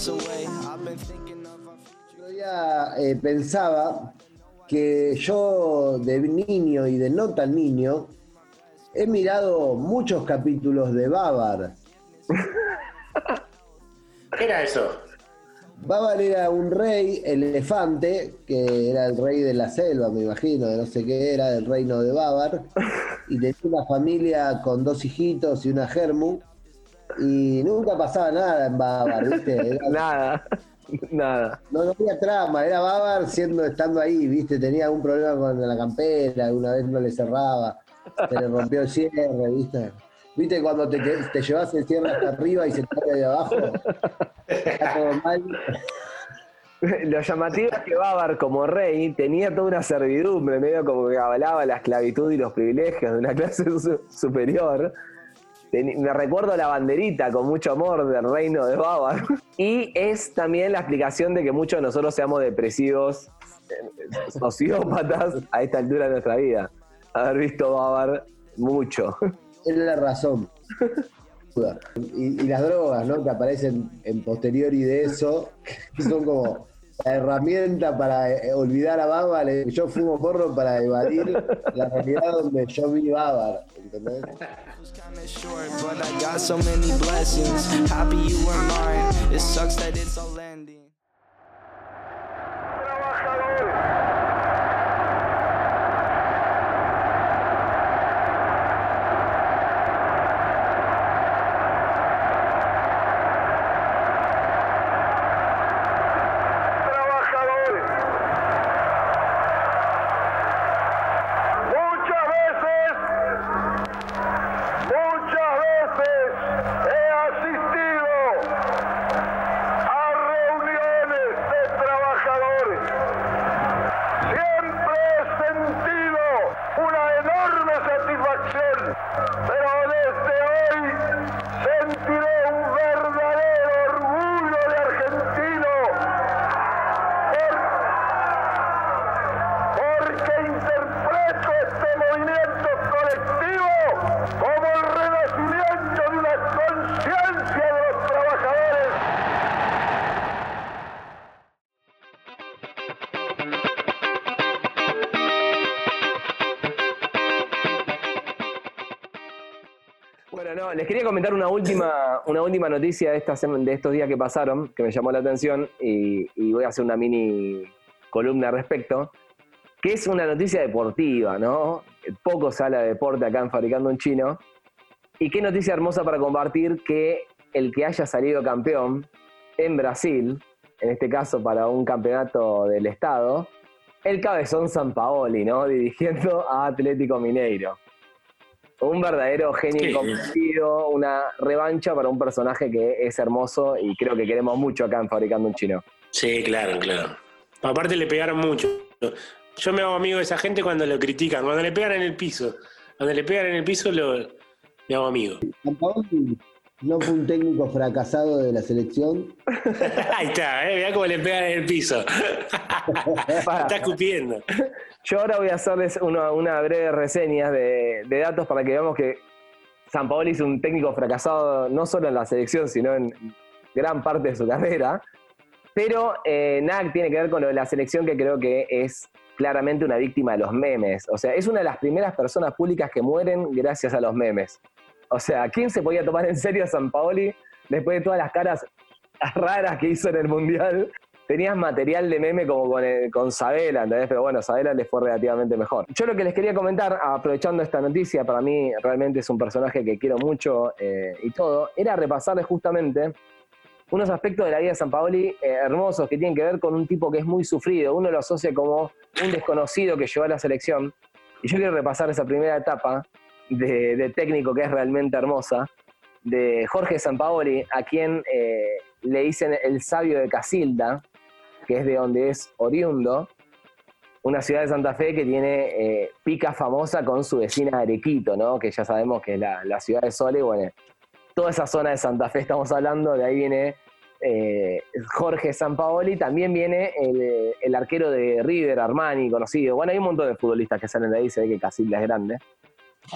Yo ya eh, pensaba que yo de niño y de no tan niño he mirado muchos capítulos de Babar. ¿Qué era eso? Babar era un rey elefante, que era el rey de la selva, me imagino, de no sé qué era, del reino de Babar, y tenía una familia con dos hijitos y una germu, y nunca pasaba nada en Babar, ¿viste? Era- Nada, nada. no, no había trama, era Babar siendo, estando ahí, ¿viste? Tenía algún problema con la campera, alguna vez no le cerraba, se le rompió el cierre, ¿viste? ¿Viste cuando te, te llevas el cierre hasta arriba y se cae de abajo? Está todo mal. Lo llamativo es que Bávar, como rey, tenía toda una servidumbre, medio como que avalaba la esclavitud y los privilegios de una clase su- superior. Me recuerdo la banderita con mucho amor del reino de Bávar. Y es también la explicación de que muchos de nosotros seamos depresivos, eh, sociópatas a esta altura de nuestra vida. Haber visto Bávar mucho. Es la razón. Y, y las drogas, ¿no? Que aparecen en posteriori de eso, que son como la herramienta para eh, olvidar a Bávar. Yo fumo porro para evadir la realidad donde yo vi Bávar, ¿entendés? Les quería comentar una última, una última noticia de, esta sema- de estos días que pasaron, que me llamó la atención y, voy a hacer una mini columna al respecto, que es una noticia deportiva, ¿no? Poco se habla de deporte acá en Fabricando un Chino. Y qué noticia hermosa para compartir que el que haya salido campeón en Brasil, en este caso para un campeonato del Estado, el cabezón San Paoli, ¿no? Dirigiendo a Atlético Mineiro. Un verdadero genio Sí. incomprendido, una revancha para un personaje que es hermoso y creo que queremos mucho acá en Fabricando un Chino. Sí, claro, claro. Aparte le pegaron mucho. Yo me hago amigo de esa gente cuando lo critican, cuando le pegan en el piso. Cuando le pegan en el piso lo, me hago amigo. No fue un técnico fracasado de la selección. Ahí está, ¿eh? mirá cómo le pegan en el piso. está escupiendo. Yo ahora voy a hacerles una, una breve reseña de, de datos para que veamos que San Paoli es un técnico fracasado no solo en la selección, sino en gran parte de su carrera. Pero eh, nada tiene que ver con lo de la selección, que creo que es claramente una víctima de los memes. O sea, es una de las primeras personas públicas que mueren gracias a los memes. O sea, ¿quién se podía tomar en serio a San Paoli después de todas las caras raras que hizo en el Mundial? Tenías material de meme como con, el- con Sabela, ¿entendés? Pero bueno, Sabela le fue relativamente mejor. Yo lo que les quería comentar, aprovechando esta noticia, para mí realmente es un personaje que quiero mucho eh, y todo, era repasarles justamente unos aspectos de la vida de San Paoli eh, hermosos que tienen que ver con un tipo que es muy sufrido. Uno lo asocia como un desconocido que llevó a la selección. Y yo quiero repasar esa primera etapa de, de técnico que es realmente hermosa, de Jorge Sampaoli, a quien eh, le dicen el sabio de Casilda, que es de donde es oriundo, una ciudad de Santa Fe que tiene eh, pica famosa con su vecina Arequito, ¿no? que ya sabemos que es la, ciudad de Sole, bueno, toda esa zona de Santa Fe estamos hablando, de ahí viene eh, Jorge Sampaoli, también viene el, el arquero de River, Armani, conocido, bueno, hay un montón de futbolistas que salen de ahí, se ve que Casilda es grande.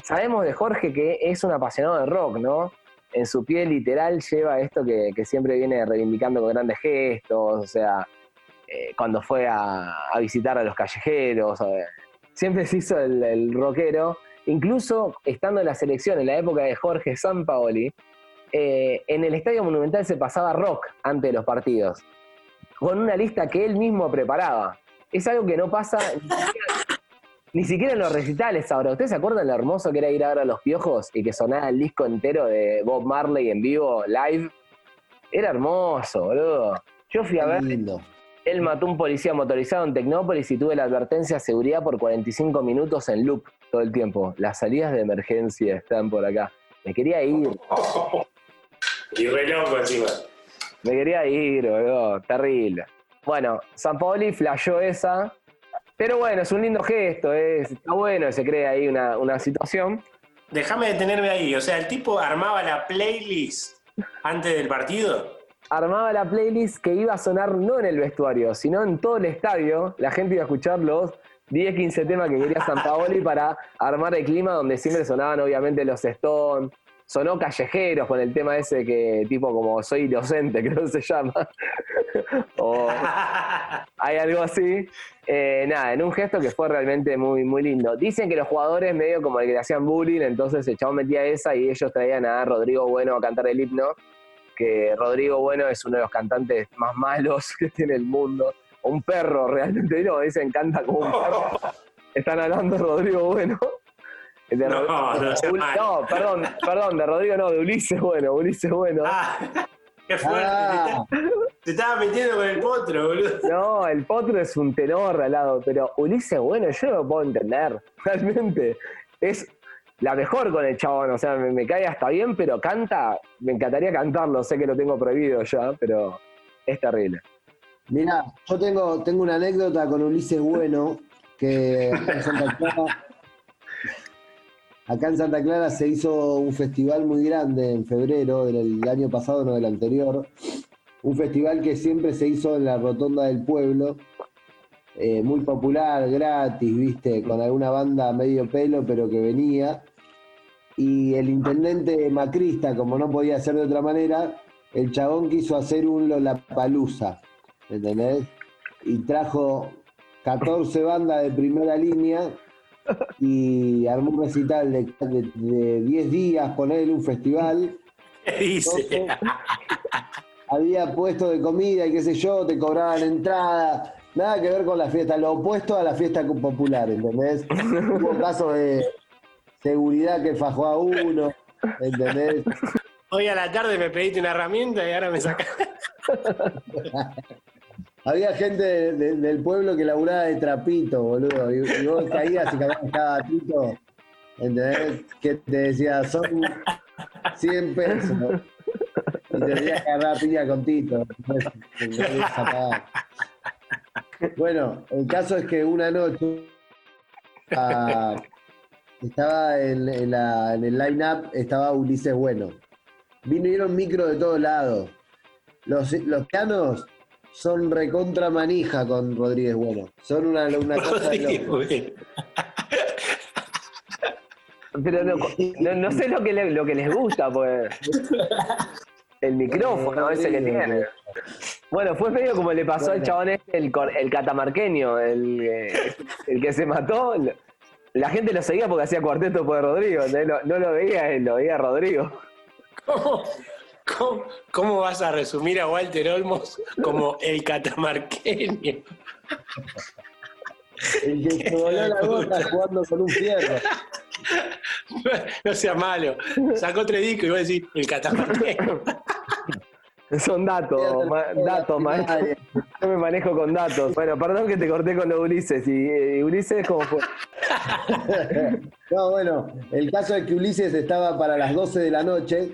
Sabemos de Jorge que es un apasionado de rock, ¿no? en su piel literal lleva esto que, siempre viene reivindicando con grandes gestos, o sea, eh, cuando fue a, a visitar a los callejeros, eh, siempre se hizo el, el rockero, incluso estando en la selección en la época de Jorge Sampaoli, eh, en el Estadio Monumental se pasaba rock antes de los partidos, con una lista que él mismo preparaba. Es algo que no pasa ni siquiera, en los recitales ahora. ¿Ustedes se acuerdan lo hermoso que era ir a ver a los piojos y que sonaba el disco entero de Bob Marley en vivo, live? Era hermoso, boludo. Yo fui a ver, Lindo. él mató a un policía motorizado en Tecnópolis y tuve la advertencia de seguridad por 45 minutos en loop todo el tiempo. Las salidas de emergencia están por acá. Me quería ir, Y re loco encima. me quería ir, boludo. Terrible. Bueno, San Paoli flasheó esa. Pero bueno, es un lindo gesto, es, está bueno, se crea ahí una, una situación. Déjame detenerme ahí. O sea, el tipo armaba la playlist antes del partido. Armaba la playlist que iba a sonar no en el vestuario, sino en todo el estadio. La gente iba a escuchar los 10, 15 temas que quería San Paoli para armar el clima donde siempre sonaban obviamente los Stones. Sonó Callejeros con el tema ese que tipo como soy inocente, creo que se llama. o hay algo así. Eh, nada, en un gesto que fue realmente muy, muy lindo. Dicen que los jugadores medio como el que le hacían bullying, entonces el chabón metía esa y ellos traían a Rodrigo Bueno a cantar el himno, que Rodrigo Bueno es uno de los cantantes más malos que tiene el mundo. Un perro realmente, no, dicen canta como un perro. Están hablando de Rodrigo Bueno. De No, no no, perdón, perdón, de Rodrigo no, de Ulises Bueno, Ulises Bueno. Ah, qué fuerte. Ah. Te, estaba metiendo con el potro, boludo. No, el potro es un tenor al lado, pero Ulises, bueno, yo no lo puedo entender. Realmente es la mejor con el chabón, o sea, me, me cae hasta bien, pero canta, me encantaría cantarlo, sé que lo tengo prohibido ya, pero es terrible. Mira, yo tengo, tengo una anécdota con Ulises Bueno, que Santa Clara, acá en Santa Clara se hizo un festival muy grande en febrero del año pasado, no del anterior. Un festival que siempre se hizo en la rotonda del pueblo, eh, muy popular, gratis, viste, con alguna banda medio pelo, pero que venía. Y el intendente macrista, como no podía ser de otra manera, el chabón quiso hacer un Lollapalooza. ¿entendés? Y trajo 14 bandas de primera línea y armó un recital de, de- de 10 días, ponerle un festival. ¿Qué dice? Entonces, había puesto de comida y qué sé yo, te cobraban entrada. Nada que ver con la fiesta, lo opuesto a la fiesta popular, ¿entendés? Hubo casos de seguridad que fajó a uno, ¿entendés? Hoy a la tarde me pediste una herramienta y ahora me sacas. Había gente de- de- del pueblo que laburaba de trapito, boludo. Y, vos caías y que estaba Tito, ¿entendés? Que te decía, son 100 pesos. Y te que agarrar piña con Tito. Bueno, el caso es que una noche ah, estaba en, en en el line-up, estaba Ulises Bueno. Vinieron micro de todos lados. Los, los pianos son recontra manija con Rodríguez Bueno. Son una, una cosa de. Pero no, no- no sé lo que, le- lo que les gusta, pues. El micrófono ese que tiene. Bueno, fue medio como le pasó al chabón este, el, el catamarqueño, el, eh, el que se mató. La gente lo seguía porque hacía cuarteto por Rodrigo, no lo veía él, lo veía Rodrigo. ¿Cómo, cómo, cómo vas a resumir a Walter Olmos como el catamarqueño? El que se voló la gota jugando con un fierro. No sea malo. Sacó tres discos y vos decís, el catamarqueño. Son datos, ma- datos, maestro. Yo me manejo con datos. Bueno, perdón que te corté con lo de Ulises. ¿Y eh, Ulises cómo fue? No, bueno, el caso es que Ulises estaba para las 12 de la noche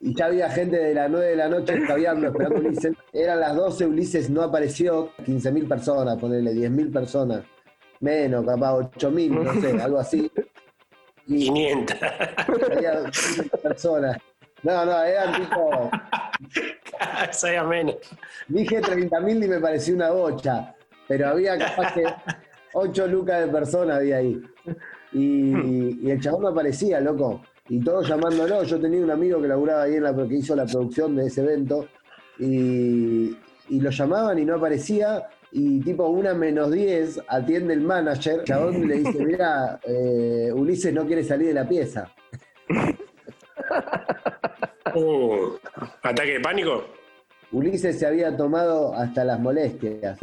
y ya había gente de las 9 de la noche escabeando esperando a Ulises. Eran las 12, Ulises no apareció, 15.000 personas, ponerle 10.000 personas, menos, capaz 8.000, no sé, algo así. Y 500. había 15.000 personas. No, no, eran tipo, Sea menos. dije 30.000 y me pareció una bocha, pero había capaz que 8 lucas de personas había ahí. Y, y el chabón no aparecía, loco. Y todos llamándolo. Yo tenía un amigo que laburaba ahí en la que hizo la producción de ese evento y, y lo llamaban y no aparecía. Y tipo una menos 10 atiende el manager, chabón le dice, mira, eh, Ulises no quiere salir de la pieza. Uh, ¿Ataque de pánico? Ulises se había tomado hasta las molestias.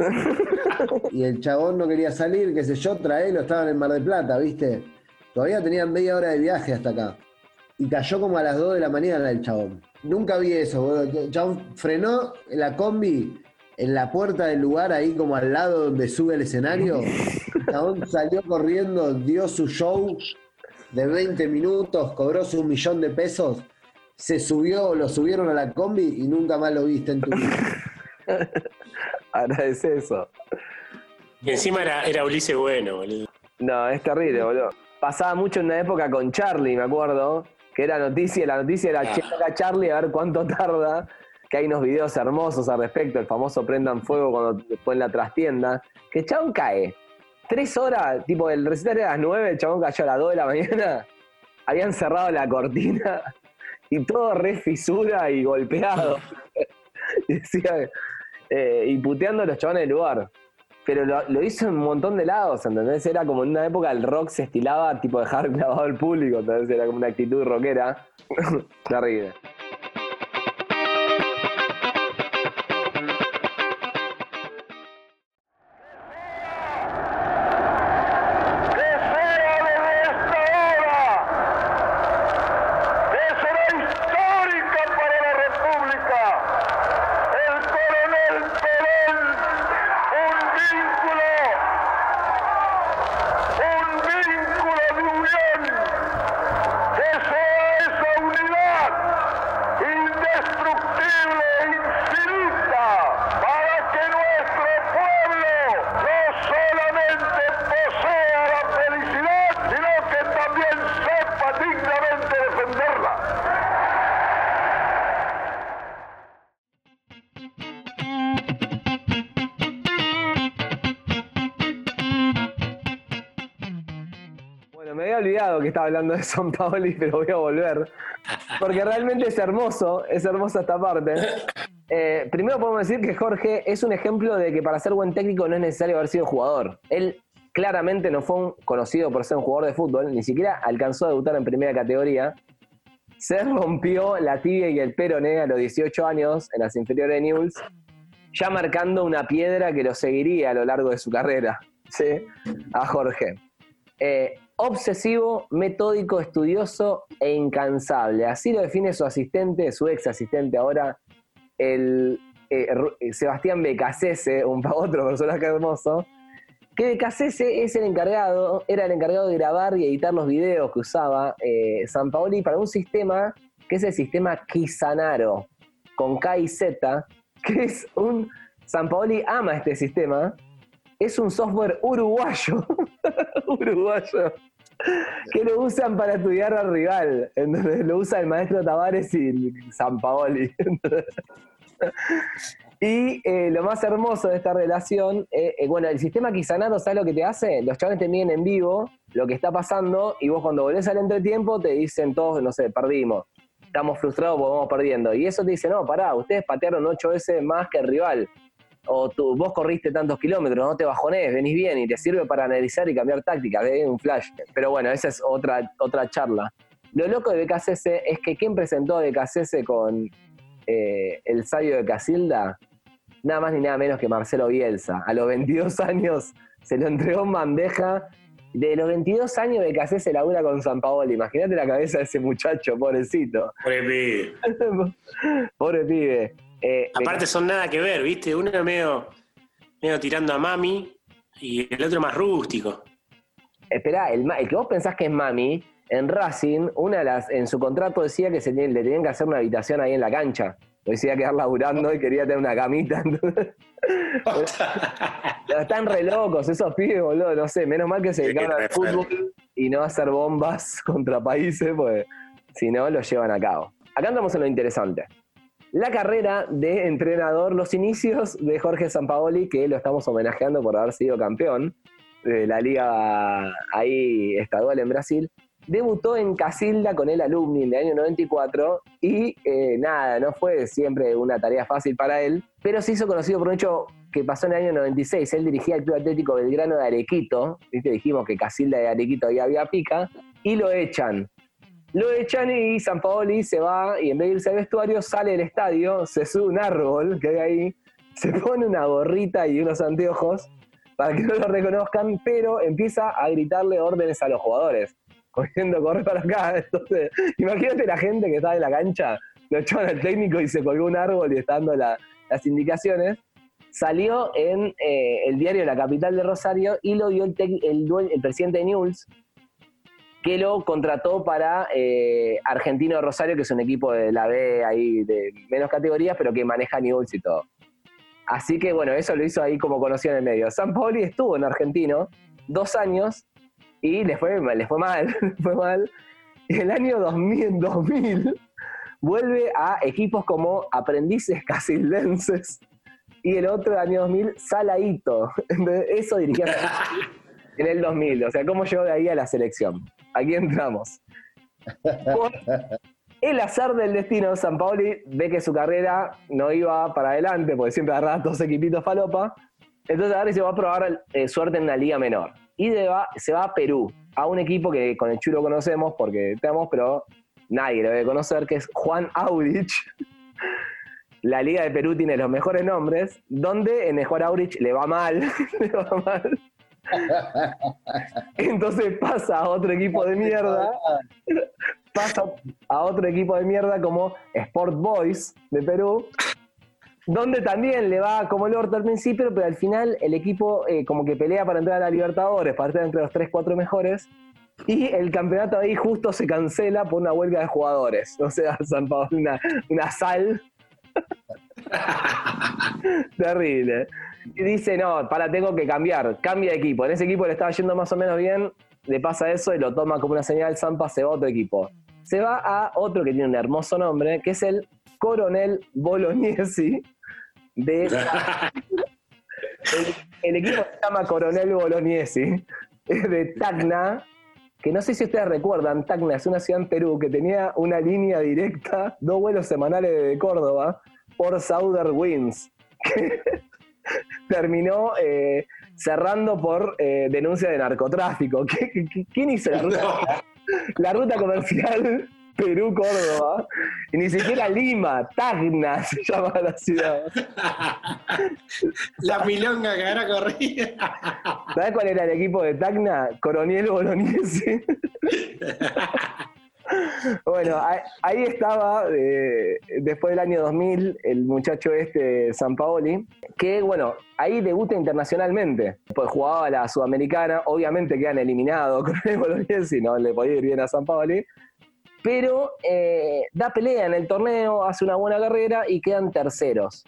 Y el chabón no quería salir, qué sé yo, traerlo, estaba en Mar del Plata, ¿viste? Todavía tenían media hora de viaje hasta acá. Y cayó como a las 2 de la mañana el chabón. Nunca vi eso, boludo. El chabón frenó la combi en la puerta del lugar, ahí como al lado donde sube el escenario. El chabón salió corriendo, dio su show de 20 minutos, cobró su millón de pesos, se subió, lo subieron a la combi y nunca más lo viste en tu vida. Agradece eso. Y encima era, era Ulises bueno, boludo. No, es terrible, boludo. Pasaba mucho en una época con Charlie, me acuerdo, que era noticia, la noticia era Ah. Charlie a ver cuánto tarda, que hay unos videos hermosos al respecto, el famoso prendan fuego cuando después en la trastienda, que el chabón cae. Tres horas, tipo, el recital era a las nueve, el chabón cayó a las dos de la mañana, habían cerrado la cortina y todo re fisura y golpeado. y decía, eh, y puteando a los chabones del lugar. Pero lo, hizo en un montón de lados, ¿entendés? Era como en una época el rock se estilaba tipo dejar clavado al público, entonces era como una actitud rockera. Terrible. Estaba hablando de San Paoli, pero voy a volver. Porque realmente es hermoso, es hermosa esta parte. Eh, primero podemos decir que Jorge es un ejemplo de que para ser buen técnico no es necesario haber sido jugador. Él claramente no fue un conocido por ser un jugador de fútbol, ni siquiera alcanzó a debutar en primera categoría. Se rompió la tibia y el peroné a los 18 años en las inferiores de Newell's, ya marcando una piedra que lo seguiría a lo largo de su carrera. ¿sí? A Jorge. Eh, obsesivo, metódico, estudioso e incansable. Así lo define su asistente, su ex asistente ahora, el eh, eh, Sebastián Becasese, un otro personaje hermoso, que Becasese es el encargado, era el encargado de grabar y editar los videos que usaba eh, San Paoli para un sistema que es el sistema Kisanaro, con K y Z, que es un... San Paoli ama este sistema, es un software uruguayo, uruguayo, que lo usan para estudiar al rival. Entonces lo usa el maestro Tavares y San Paoli. y eh, lo más hermoso de esta relación, eh, eh, bueno, el sistema Kisanaro, ¿sabes lo que te hace? Los chavales te miden en vivo lo que está pasando y vos cuando volvés al entretiempo te dicen todos, no sé, perdimos. Estamos frustrados porque vamos perdiendo. Y eso te dice, no, pará, ustedes patearon ocho veces más que el rival o tú, vos corriste tantos kilómetros, no te bajonés, venís bien y te sirve para analizar y cambiar táctica, ¿ves? un flash. Pero bueno, esa es otra, otra charla. Lo loco de BKCS es que quien presentó a BKCS con eh, el sabio de Casilda, nada más ni nada menos que Marcelo Bielsa. A los 22 años se lo entregó en bandeja. De los 22 años de BKCS labura con San Paolo. Imagínate la cabeza de ese muchacho, pobrecito. Pobre pibe. Pobre pibe. Eh, Aparte son nada que ver, ¿viste? Uno medio, medio tirando a mami y el otro más rústico. Esperá, el, que vos pensás que es mami, en Racing, una de las, en su contrato decía que se le tenían que hacer una habitación ahí en la cancha. Lo decía quedar laburando y quería tener una camita. entonces- Pero están re locos esos pibes, boludo. No sé, menos mal que se dedicaron al fútbol y no a hacer bombas contra países, pues si no, lo llevan a cabo. Acá entramos en lo interesante. La carrera de entrenador, los inicios de Jorge Sampaoli, que lo estamos homenajeando por haber sido campeón de la liga ahí estadual en Brasil. debutó en Casilda con el Alumni en el año 94 y eh, nada, no fue siempre una tarea fácil para él, pero se hizo conocido por un hecho que pasó en el año 96. Él dirigía el Club Atlético Belgrano de Arequito, ¿viste? dijimos que Casilda de Arequito ahí había pica, y lo echan. Lo echan y San Paoli se va y en vez de irse al vestuario sale del estadio, se sube un árbol que hay ahí, se pone una gorrita y unos anteojos para que no lo reconozcan, pero empieza a gritarle órdenes a los jugadores, corriendo, corre para acá. Entonces, imagínate la gente que estaba en la cancha, lo echaron al técnico y se colgó un árbol y está dando la- las indicaciones. Salió en eh, el diario La Capital de Rosario y lo dio el, el, due- el presidente de Newell's, que lo contrató para eh, Argentino de Rosario, que es un equipo de la B ahí de menos categorías, pero que maneja Newell's y todo. Así que bueno, eso lo hizo ahí como conocido en el medio. San Paoli estuvo en Argentino dos años y le fue, le fue mal, fue mal. Y el año 2000, 2000 vuelve a equipos como Aprendices Casildenses y el otro año 2000 Salaito. Eso dirigía en el 2000. O sea, ¿cómo llegó de ahí a la selección? Aquí entramos. El azar del destino, San Paoli ve que su carrera no iba para adelante, porque siempre agarraba dos equipitos falopa. Entonces ahora se va a probar eh, suerte en una liga menor. Y se va a Perú, a un equipo que con el chulo conocemos, porque tenemos, pero nadie lo debe conocer, que es Juan Aurich. La Liga de Perú tiene los mejores nombres, donde en Juan Aurich le va mal, le va mal. Entonces pasa a otro equipo de mierda, pasa a otro equipo de mierda como Sport Boys de Perú, donde también le va como el orto al principio, pero al final el equipo eh, como que pelea para entrar a la Libertadores, para estar entre los 3-4 mejores, y el campeonato ahí justo se cancela por una huelga de jugadores. O sea, San Pablo, una, una sal. Terrible. Y dice, no, para, tengo que cambiar, cambia de equipo. En ese equipo le estaba yendo más o menos bien, le pasa eso y lo toma como una señal, Zampa se va a otro equipo. Se va a otro que tiene un hermoso nombre, que es el Coronel Bolognesi, de el, el equipo se llama Coronel Bolognesi, es de Tacna, que no sé si ustedes recuerdan, Tacna es una ciudad en Perú que tenía una línea directa, dos vuelos semanales de Córdoba, por Southern Winds, terminó eh, cerrando por eh, denuncia de narcotráfico. ¿Qué- qué- ¿Quién hizo la ruta? La ruta comercial Perú-Córdoba, y ni siquiera Lima, Tacna se llama la ciudad. La milonga que ahora corría. ¿Sabes cuál era el equipo de Tacna? Coronel Bolognesi. bueno, ahí, estaba, eh, después del año 2000, el muchacho este, San Paoli, que, bueno, ahí debuta internacionalmente. Pues jugaba la Sudamericana, obviamente quedan eliminados Coronel Bolognesi, no le podía ir bien a San Paoli. Pero eh, da pelea en el torneo, hace una buena carrera y quedan terceros.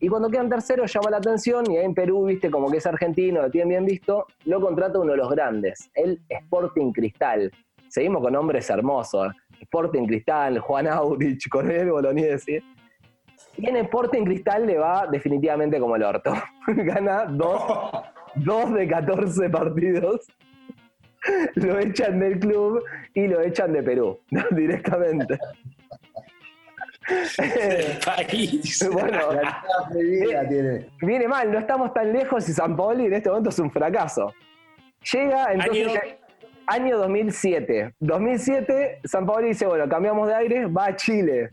Y cuando quedan terceros llama la atención y ahí en Perú, viste, como que es argentino, lo tienen bien visto, lo contrata uno de los grandes, el Sporting Cristal. Seguimos con nombres hermosos. Sporting Cristal, Juan Aurich, Coronel Bolognesi. Y en Sporting Cristal le va definitivamente como el orto. Gana dos, dos de 14 partidos. Lo echan del club y lo echan de Perú, directamente. El país. bueno, tiene. viene mal, no estamos tan lejos y San Paoli en este momento es un fracaso. Llega entonces Año- año, 2007. 2007, San Paoli dice, bueno, cambiamos de aire, va a Chile.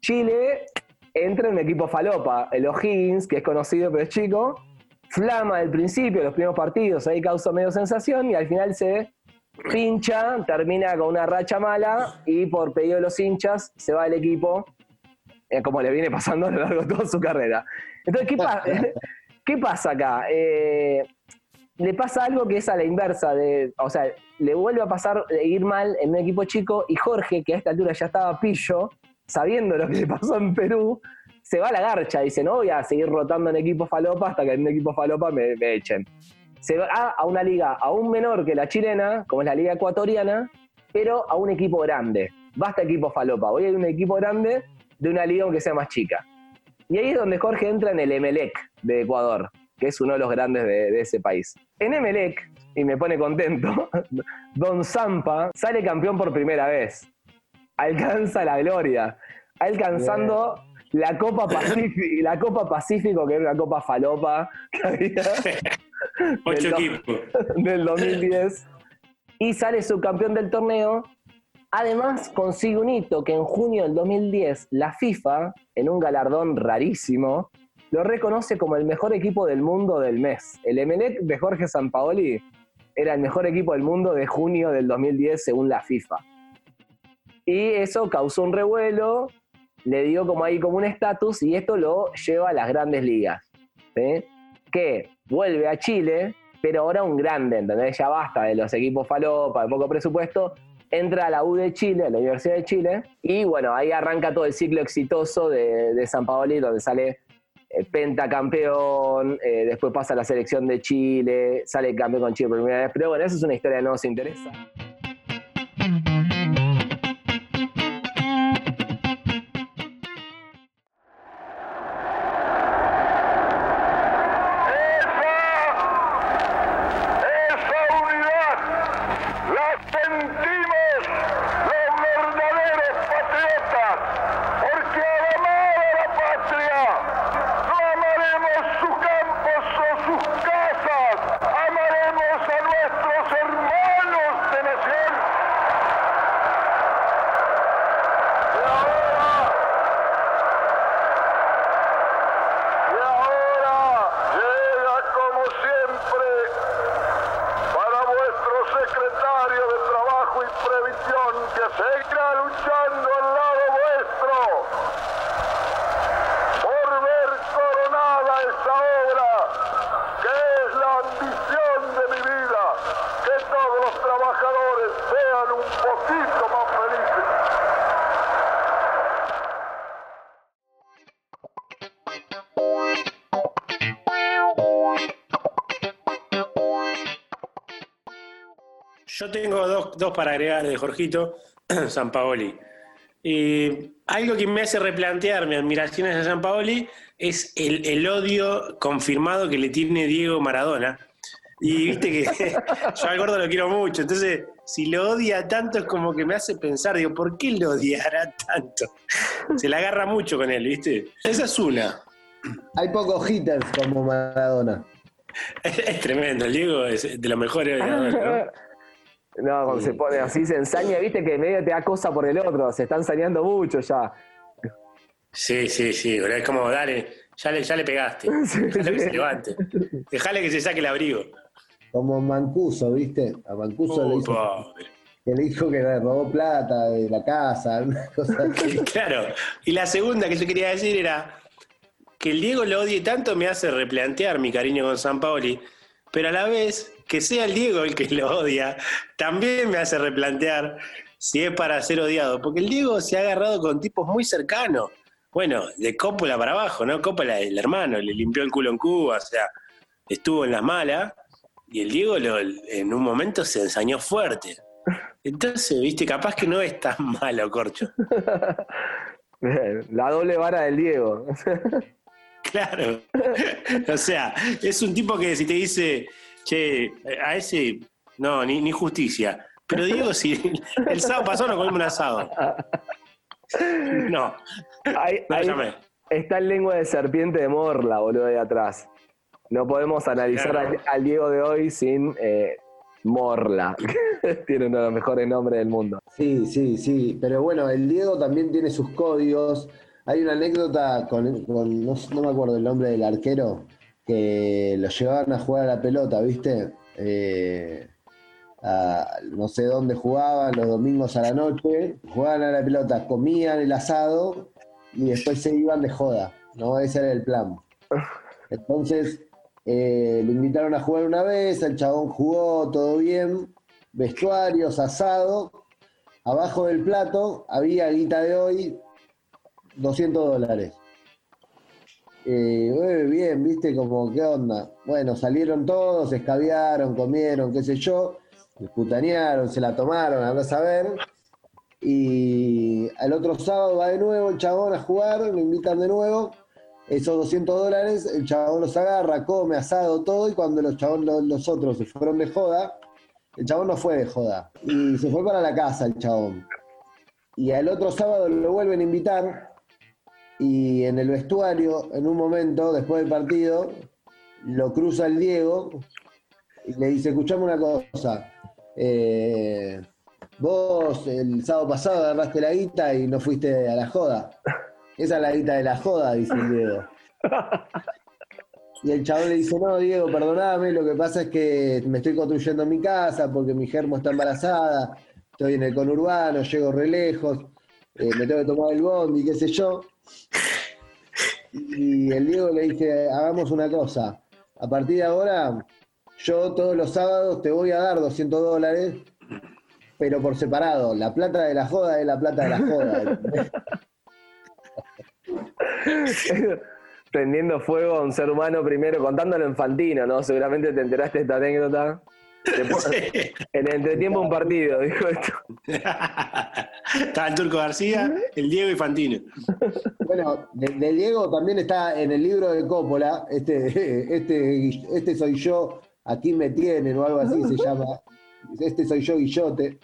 Chile entra en un equipo falopa, el O'Higgins, que es conocido pero es chico, flama del principio, los primeros partidos, ahí causa medio sensación y al final se pincha, termina con una racha mala y por pedido de los hinchas se va del equipo, eh, como le viene pasando a lo largo de toda su carrera. Entonces, ¿qué, pa- ¿qué pasa acá? Eh, le pasa algo que es a la inversa, de, o sea, le vuelve a pasar de ir mal en un equipo chico y Jorge, que a esta altura ya estaba pillo, sabiendo lo que le pasó en Perú, se va a la garcha, dice, no voy a seguir rotando en equipo falopa hasta que en un equipo falopa me, echen. Se va a una liga aún menor que la chilena, como es la liga ecuatoriana, pero a un equipo grande. Basta equipo falopa, voy a ir a un equipo grande de una liga aunque sea más chica. Y ahí es donde Jorge entra en el Emelec de Ecuador, que es uno de los grandes de, de ese país. En Emelec, y me pone contento, Don Zampa sale campeón por primera vez. Alcanza la gloria. Alcanzando la Copa Pacífico, la Copa Pacífico, que era una Copa falopa que había Ocho del equipos. del 2010. Y sale subcampeón del torneo. Además, consigue un hito que en junio del 2010 la FIFA, en un galardón rarísimo, lo reconoce como el mejor equipo del mundo del mes. El Emelec de Jorge Sampaoli era el mejor equipo del mundo de junio del 2010 según la FIFA. Y eso causó un revuelo, le dio como ahí como un estatus y esto lo lleva a las grandes ligas. Que vuelve a Chile, pero ahora un grande, ¿entendés? Ya basta de los equipos falopa, de poco presupuesto. Entra a la U de Chile, a la Universidad de Chile, y bueno, ahí arranca todo el ciclo exitoso de, de San Paoli, donde sale pentacampeón, eh, después pasa a la selección de Chile, sale campeón con Chile por primera vez. Pero bueno, esa es una historia que no nos interesa. Dos, dos para agregar de Jorgito, San Paoli. Eh, algo que me hace replantear mis admiraciones a San Paoli es el, el odio confirmado que le tiene Diego Maradona. Y viste que yo al gordo lo quiero mucho, entonces si lo odia tanto es como que me hace pensar, digo, ¿por qué lo odiará tanto? Se la agarra mucho con él, ¿viste? Esa es una. Hay pocos hitters como Maradona. Es, es tremendo, el Diego es de los mejores odiadores, ¿no? No, cuando se pone así, se ensaña, viste que medio te da cosa por el otro, se está ensañando mucho ya. Sí, sí, sí, pero es como, dale, ya le, ya le pegaste. Dejale que se levante. Dejale que se saque el abrigo. Como Mancuso, ¿viste? A Mancuso le, Uy, hizo, pobre. que le dijo que le robó plata de la casa, una cosa así. Claro. Y la segunda que yo quería decir era que el Diego lo odie tanto me hace replantear mi cariño con San Paoli, pero a la vez que sea el Diego el que lo odia, también me hace replantear si es para ser odiado, porque el Diego se ha agarrado con tipos muy cercanos. Bueno, de Coppola para abajo, ¿no? Coppola, el hermano, le limpió el culo en Cuba, o sea, estuvo en las malas, y el Diego lo- en un momento se ensañó fuerte. Entonces, viste, capaz que no es tan malo, Corcho. La doble vara del Diego. Claro. O sea, es un tipo que si te dice, che, a ese, no, ni, ni justicia. Pero Diego, si el sábado pasado no comimos un asado. No, Ahí- no lo ahí llamé. está el lengua de serpiente de Morla, boludo, de atrás. No podemos analizar Claro. al, al Diego de hoy sin eh, Morla. Tiene uno de los mejores nombres del mundo. Sí, sí, sí. Pero bueno, el Diego también tiene sus códigos. Hay una anécdota con, con- no, no me acuerdo el nombre del arquero, que lo llevaban a jugar a la pelota, ¿viste? Eh, no sé dónde jugaban, los domingos a la noche, jugaban a la pelota, comían el asado y después se iban de joda, ¿no? Ese era el plan. Entonces, eh, lo invitaron a jugar una vez, el chabón jugó, todo bien, vestuarios, asado, abajo del plato había guita de hoy, 200 dólares. Eh, bien, viste, como, ¿qué onda? Bueno, salieron todos, escabiaron, comieron, qué sé yo, putanearon, se la tomaron, andás a ver. Y al otro sábado va de nuevo el chabón a jugar, lo invitan de nuevo. esos 200 dólares, el chabón los agarra, come asado, todo, y cuando los chabón, los otros se fueron de joda, el chabón no fue de joda. Y se fue para la casa el chabón. Y al otro sábado lo vuelven a invitar, y en el vestuario, en un momento, después del partido, lo cruza el Diego y le dice, escuchame una cosa, eh, vos el sábado pasado agarraste la guita y no fuiste a la joda. Esa es la guita de la joda, dice el Diego. Y el chabón le dice, no, Diego, perdoname, lo que pasa es que me estoy construyendo mi casa porque mi germo está embarazada, estoy en el conurbano, llego re lejos, eh, me tengo que tomar el bondi, qué sé yo. Y el Diego le dice, hagamos una cosa, a partir de ahora, yo todos los sábados te voy a dar 200 dólares, pero por separado, la plata de la joda es la plata de la joda. Prendiendo fuego a un ser humano primero, contándolo en Fantino, ¿no? Seguramente te enteraste de esta anécdota. Después, En el entretiempo un partido, dijo esto. Estaba el Turco García, el Diego y Fantino. Bueno, de, de Diego también está en el libro de Coppola, este, este, este soy yo, aquí me tienen o algo así se llama. Este soy yo, Guillote.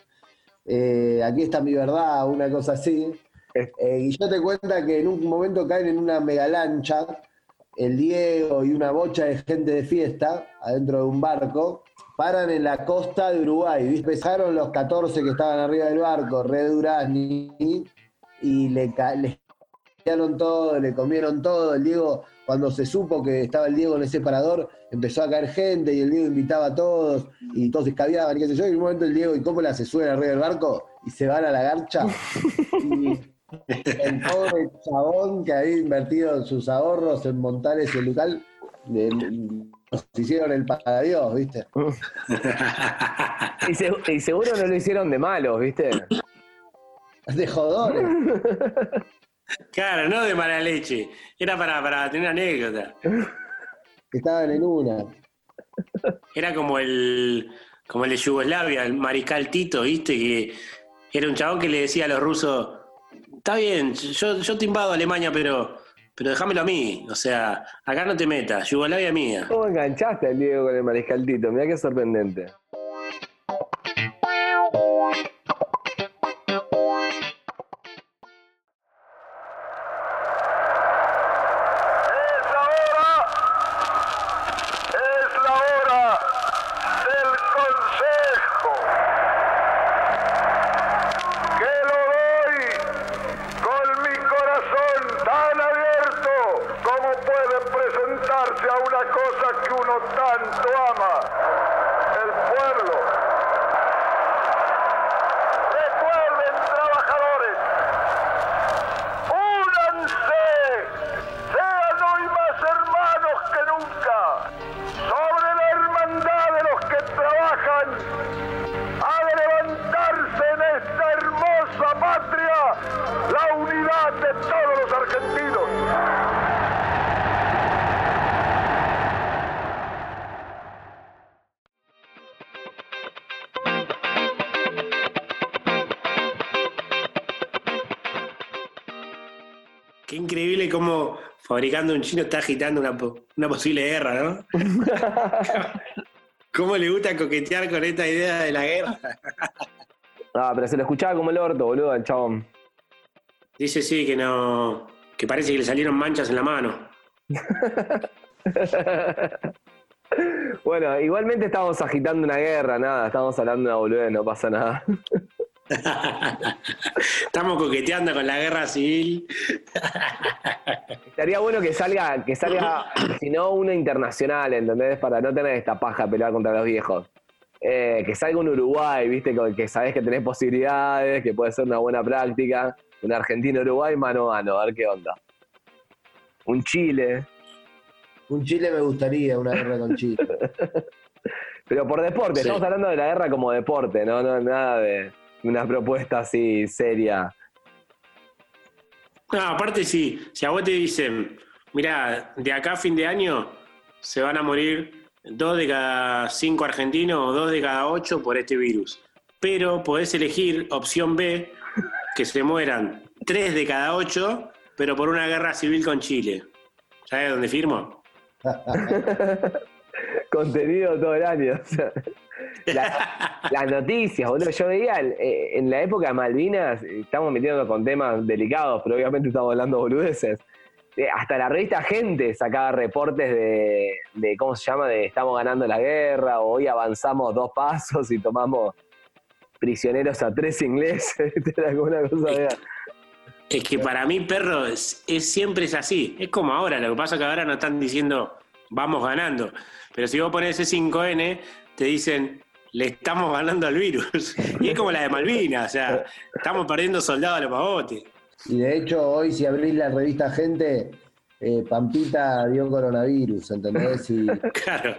Eh, aquí está mi verdad, una cosa así. Eh, Guillote cuenta que en un momento caen en una mega lancha, el Diego y una bocha de gente de fiesta adentro de un barco, paran en la costa de Uruguay. ¿viste? Empezaron los 14 que estaban arriba del barco, Red Durazni, y le, le todo, le comieron todo. El Diego, cuando se supo que estaba el Diego en ese parador, empezó a caer gente y el Diego invitaba a todos y todos escabiaban y qué sé yo. Y en un momento el Diego y Coppola se suben arriba del barco y se van a la garcha. Y el pobre chabón que había invertido sus ahorros en montar ese local, nos hicieron el para Dios, ¿viste? Y, se- y seguro no lo hicieron de malos, ¿viste? De jodones. Claro, no de mala leche. Era para, para tener anécdota. Estaban en una. Era como el, como el de Yugoslavia, el mariscal Tito, ¿viste? Que era un chabón que le decía a los rusos, está bien, yo, yo te invado a Alemania, pero, pero déjamelo a mí. O sea, acá no te metas, Yugoslavia mía. ¿Cómo enganchaste al Diego con el mariscaltito? Mirá qué sorprendente. Fabricando un chino está agitando una, po- una posible guerra, ¿no? ¿Cómo le gusta coquetear con esta idea de la guerra? Ah, pero se lo escuchaba como el orto, boludo, al chabón. Dice sí que no. que parece que le salieron manchas en la mano. Bueno, igualmente estamos agitando una guerra, nada, estamos hablando de una boludez, no pasa nada. Estamos coqueteando con la guerra civil. Estaría bueno que salga, que salga, si no, uno internacional, ¿entendés? Para no tener esta paja pelear contra los viejos. Eh, que salga un Uruguay, ¿viste? Que, que sabés que tenés posibilidades, que puede ser una buena práctica. Un Argentina-Uruguay mano a mano, a ver qué onda. Un Chile, Un Chile me gustaría, una guerra con Chile. pero por deporte, Sí. estamos hablando de la guerra como deporte, no, no nada de una propuesta así seria. Aparte sí, si a vos te dicen, mirá, de acá a fin de año se van a morir dos de cada cinco argentinos o dos de cada ocho por este virus. Pero podés elegir opción B, que se mueran tres de cada ocho, pero por una guerra civil con Chile. ¿Sabes dónde firmo? Contenido todo el año. o sea, la- las noticias, boludo. Yo veía eh, en la época de Malvinas, estamos metiendo con temas delicados, pero obviamente estamos hablando boludeces. Eh, hasta la revista Gente sacaba reportes de, de, ¿cómo se llama? De estamos ganando la guerra, o hoy avanzamos dos pasos y tomamos prisioneros a tres ingleses. Era alguna cosa de... Es que para mí, perro, es, es- siempre es así. Es como ahora, lo que pasa es que ahora no están diciendo vamos ganando. Pero si vos pones ese 5N, te dicen le estamos ganando al virus. Y es como la de Malvinas, o sea, estamos perdiendo soldados a los pavotes. Y de hecho, hoy si abrís la revista Gente, eh, Pampita dio coronavirus, ¿entendés? Y Claro,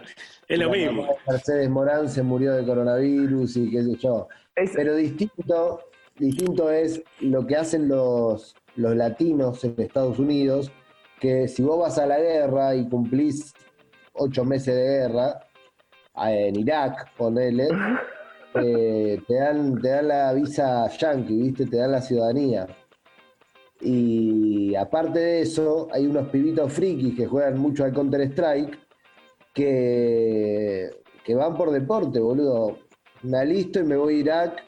es lo mismo. Mercedes Morán se murió de coronavirus y qué sé yo. Es- Pero distinto, distinto es lo que hacen los, los latinos en Estados Unidos, que si vos vas a la guerra y cumplís ocho meses de guerra, en Irak, ponele, eh, te, dan, te dan la visa yankee, ¿viste? Te dan la ciudadanía. Y aparte de eso, hay unos pibitos frikis que juegan mucho al Counter-Strike que, que van por deporte, boludo. Me alisto y me voy a Irak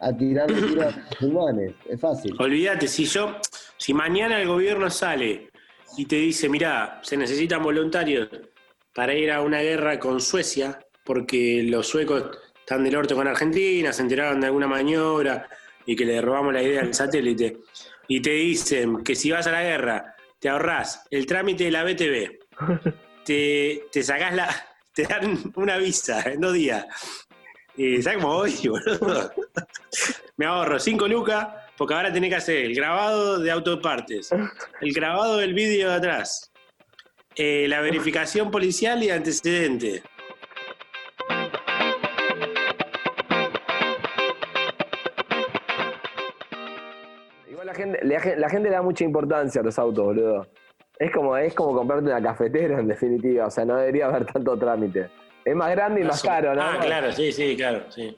a tirar tiros musulmanes. Es fácil. Olvídate, si yo, si mañana el gobierno sale y te dice, mirá, se necesitan voluntarios para ir a una guerra con Suecia, porque los suecos están del orto con Argentina, se enteraron de alguna maniobra y que le robamos la idea al satélite, y te dicen que si vas a la guerra, te ahorrás el trámite de la BTV, te, te sacás la, te dan una visa en dos días. Y ¿sabes cómo voy, boludo? Me ahorro 5 lucas porque ahora tenés que hacer el grabado de autopartes, el grabado del vídeo de atrás, eh, la verificación policial y antecedente. Igual la gente, la, gen- la gente le da mucha importancia a los autos, boludo. Es como, es como comprarte una cafetera, en definitiva. O sea, no debería haber tanto trámite. Es más grande y más caro, ¿no? Ah, claro, sí, sí, claro, sí.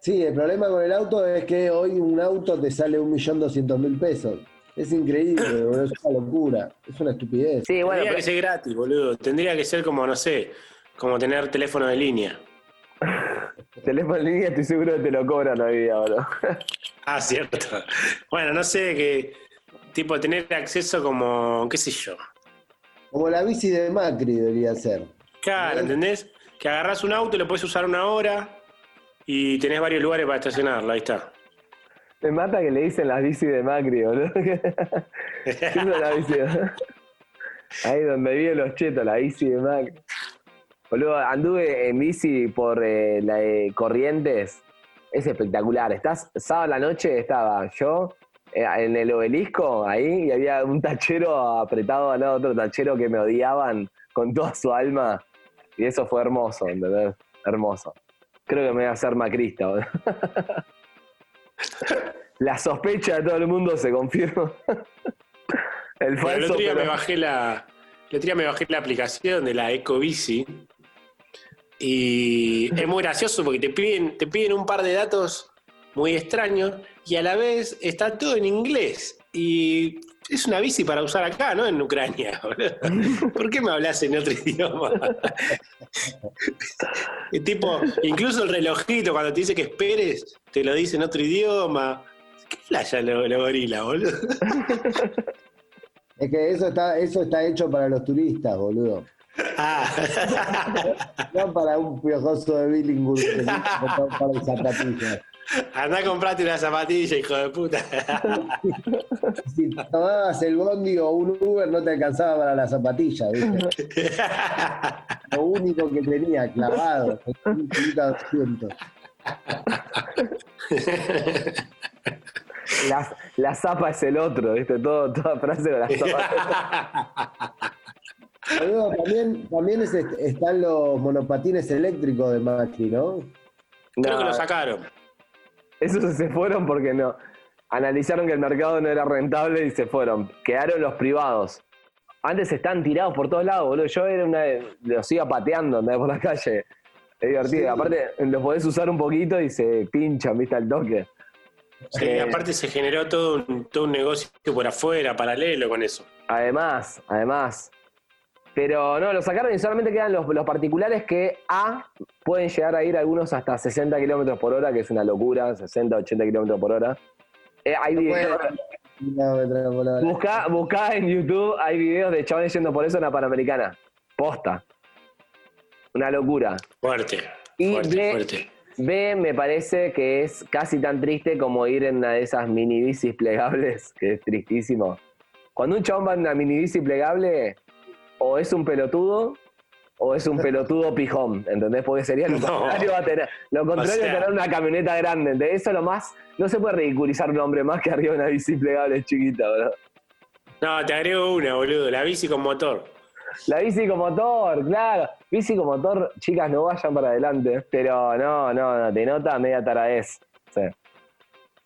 Sí, el problema con el auto es que hoy un auto te sale un millón doscientos mil pesos. Es increíble, boludo, es una locura. Es una estupidez. Sí, bueno, Tendría pero- que ser gratis, boludo. Tendría que ser como, no sé, como tener teléfono de línea. teléfono en línea estoy seguro que te lo cobran hoy día, boludo. Ah, cierto. Bueno, no sé, que tipo tener acceso como, qué sé yo. Como la bici de Macri debería ser. Claro, ¿entendés? Que agarrás un auto, lo puedes usar una hora y tenés varios lugares para estacionarlo, ahí está. Me mata que le dicen las bici de Macri, boludo. ¿Qué es la bici de- Ahí donde viven los chetos, la bici de Macri. Boludo, anduve en bici por eh, la de Corrientes. Es espectacular. Estás, sábado a la noche estaba yo eh, en el obelisco ahí y había un tachero apretado al lado de otro tachero que me odiaban con toda su alma. Y eso fue hermoso, ¿entendés? Hermoso. Creo que me voy a hacer macrista. La sospecha de todo el mundo se confirma. El otro día me bajé la. El otro día me bajé la aplicación de la Ecobici. Y es muy gracioso porque te piden, te piden un par de datos muy extraños y a la vez está todo en inglés. Y es una bici para usar acá, no en Ucrania. boludo. ¿Por qué me hablas en otro idioma? Y tipo, incluso el relojito cuando te dice que esperes, te lo dice en otro idioma. ¿Qué playa lo, lo gorila, boludo? Es que eso está, eso está hecho para los turistas, boludo. Ah. No para un piojoso de Billingham que quiere comprar de. Andá a comprarte una zapatilla, hijo de puta. Si tomabas el bondi o un Uber no te alcanzaba para la zapatilla, ¿viste? Lo único que tenía clavado, un kilito 200. La, la zapa es el otro, ¿viste? Todo, toda frase con la zapa. También, también es- están los monopatines eléctricos de Macri, ¿no? Creo No, que lo sacaron. Esos se fueron porque no. Analizaron que el mercado no era rentable y se fueron. Quedaron los privados. Antes están tirados por todos lados, boludo. Yo era una, los iba pateando andaba por la calle. Es divertido. Sí. Aparte, los podés usar un poquito y se pinchan, viste, al toque. Sí, Eh, aparte se generó todo un, todo un negocio por afuera, paralelo con eso. Además, además, Pero no, lo sacaron y solamente quedan los, los particulares que A pueden llegar a ir algunos hasta 60 kilómetros por hora, que es una locura, 60, 80 kilómetros por hora. Eh, hay videos, hora. buscá, buscá en YouTube, hay videos de chavales yendo por eso en la Panamericana. Posta. Una locura. Fuerte. Y fuerte, fuerte. B me parece que es casi tan triste como ir en una de esas mini bicis plegables, que es tristísimo. Cuando un chabón va en una mini bici plegable, o es un pelotudo, o es un pelotudo pijón, ¿entendés? Porque sería lo No. contrario a tener, lo contrario sea- a tener una camioneta grande. De eso lo más, no se puede ridiculizar un hombre más que arriba de una bici plegable chiquita, bro. No, te agrego una, boludo. La bici con motor. La bici con motor, claro. Bici con motor, chicas, no vayan para adelante. Pero no, no, no, te nota media taradez. Sí.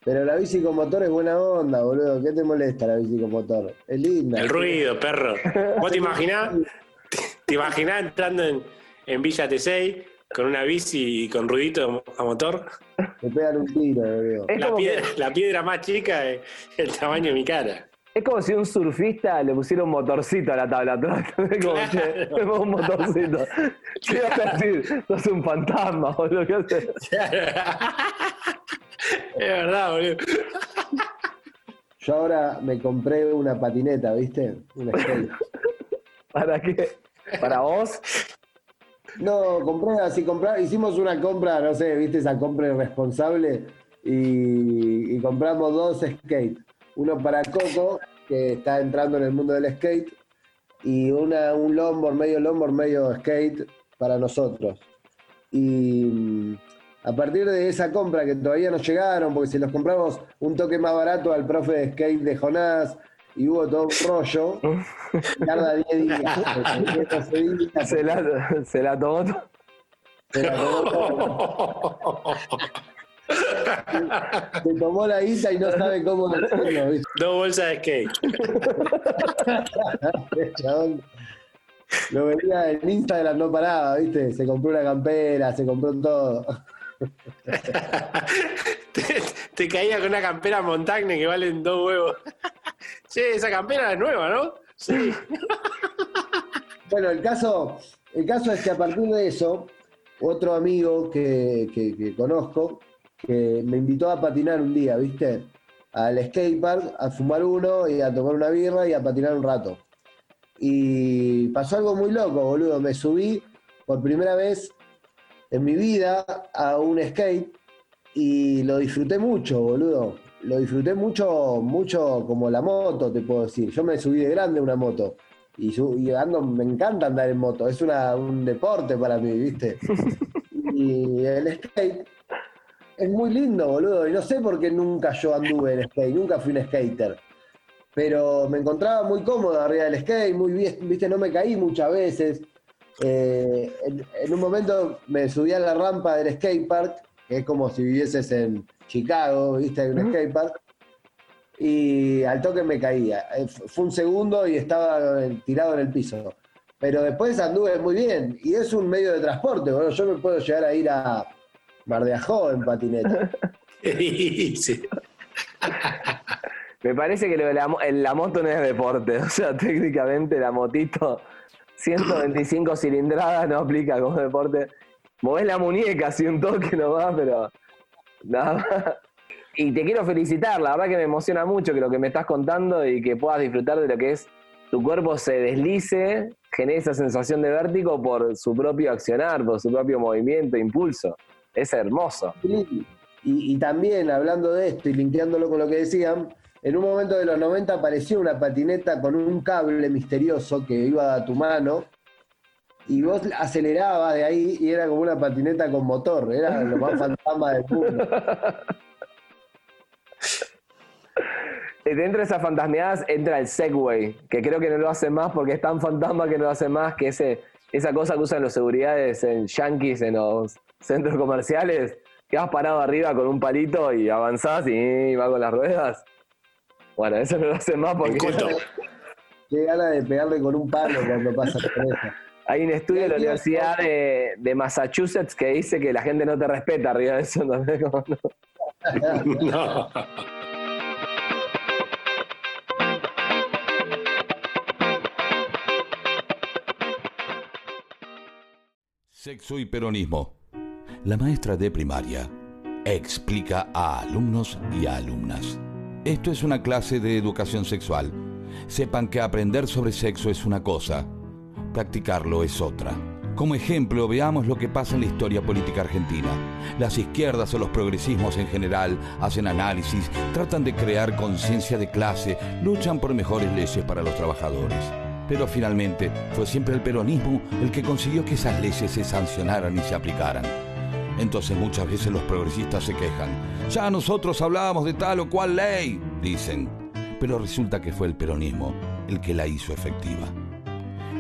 Pero la bici con motor es buena onda, boludo. ¿Qué te molesta la bici con motor? Es linda. El ruido, perro. ¿Vos te imaginás? ¿Te imaginás entrando en, en Villa T6 con una bici y con ruidito a motor? Me pegan un tiro, boludo. Es La como que- piedra, la piedra más chica es el tamaño de mi cara. Es como si un surfista le pusiera un motorcito a la tabla atrás. Es como pongo un motorcito. ¿Qué vas a decir? Sos un fantasma, boludo. ¿Qué haces? Es verdad, boludo. Yo ahora me compré una patineta, ¿viste? Una skate. ¿Para qué? ¿Para vos? No, compré así, compré, hicimos una compra, no sé, ¿viste esa compra irresponsable? Y, y compramos dos skate. Uno para Coco, que está entrando en el mundo del skate, y una, un longboard, medio longboard, medio skate para nosotros. Y a partir de esa compra que todavía no llegaron, porque si los compramos un toque más barato al profe de skate de Jonás, y hubo todo un rollo, tarda 10 días. 12 días, Se la, se la tomó. to- se la tomó todo. Se tomó la guita y no sabe cómo decirlo, ¿viste? Dos bolsas de skate. Lo veía en Instagram, no paraba, ¿viste? Se compró una campera, se compró todo. te, te caía con una campera Montagne que valen dos huevos. sí, esa campera es nueva, ¿no? Sí. Bueno, el caso, el caso es que a partir de eso, otro amigo que, que- que conozco, que me invitó a patinar un día, ¿viste? Al skatepark, a fumar uno y a tomar una birra y a patinar un rato. Y pasó algo muy loco, boludo. Me subí por primera vez en mi vida a un skate y lo disfruté mucho, boludo. Lo disfruté mucho, mucho como la moto, te puedo decir. Yo me subí de grande a una moto. Y, su- y ando, me encanta andar en moto, es una- un deporte para mí, ¿viste? Y el skate es muy lindo, boludo. Y no sé por qué nunca yo anduve en skate, nunca fui un skater. Pero me encontraba muy cómodo arriba del skate, muy bien, ¿viste? No me caí muchas veces. Eh, en, en un momento me subí a la rampa del skatepark, que es como si vivieses en Chicago, ¿viste? Hay un skatepark. Y al toque me caía. Eh, Fue un segundo y estaba tirado en el piso. Pero después anduve muy bien. Y es un medio de transporte, boludo. Yo me puedo llegar a ir a Mar de Ajó en patineta. Sí. Me parece que lo de la moto no es deporte. O sea, técnicamente la motito 125 cilindradas no aplica como deporte. Movés la muñeca así un toque nomás, pero nada más. Y te quiero felicitar, la verdad que me emociona mucho que lo que me estás contando y que puedas disfrutar de lo que es tu cuerpo se deslice, genere esa sensación de vértigo por su propio accionar, por su propio movimiento, impulso. Es hermoso. Sí, Y, también, hablando de esto y linkeándolo con lo que decían, en un momento de los 90 apareció una patineta con un cable misterioso que iba a tu mano y vos acelerabas de ahí y era como una patineta con motor, era lo más fantasma del mundo. Eh, Dentro de esas fantasmeadas entra el Segway, que creo que no lo hace más porque es tan fantasma que no lo hace más que ese, esa cosa que usan los seguridades en yankees, en los centros comerciales, que vas parado arriba con un palito y avanzás y va con las ruedas. Bueno, eso no lo hace más porque. Qué gana de pegarle con un palo cuando pasa por eso. hay un estudio de la Universidad de, de Massachusetts que dice que la gente no te respeta arriba de eso. no. No. Sexo y peronismo. La maestra de primaria explica a alumnos y a alumnas. Esto es una clase de educación sexual. Sepan que aprender sobre sexo es una cosa, practicarlo es otra. Como ejemplo, veamos lo que pasa en la historia política argentina. Las izquierdas o los progresismos en general hacen análisis, tratan de crear conciencia de clase, luchan por mejores leyes para los trabajadores. Pero finalmente fue siempre el peronismo el que consiguió que esas leyes se sancionaran y se aplicaran. Entonces muchas veces los progresistas se quejan. Ya nosotros hablábamos de tal o cual ley, dicen. Pero resulta que fue el peronismo el que la hizo efectiva.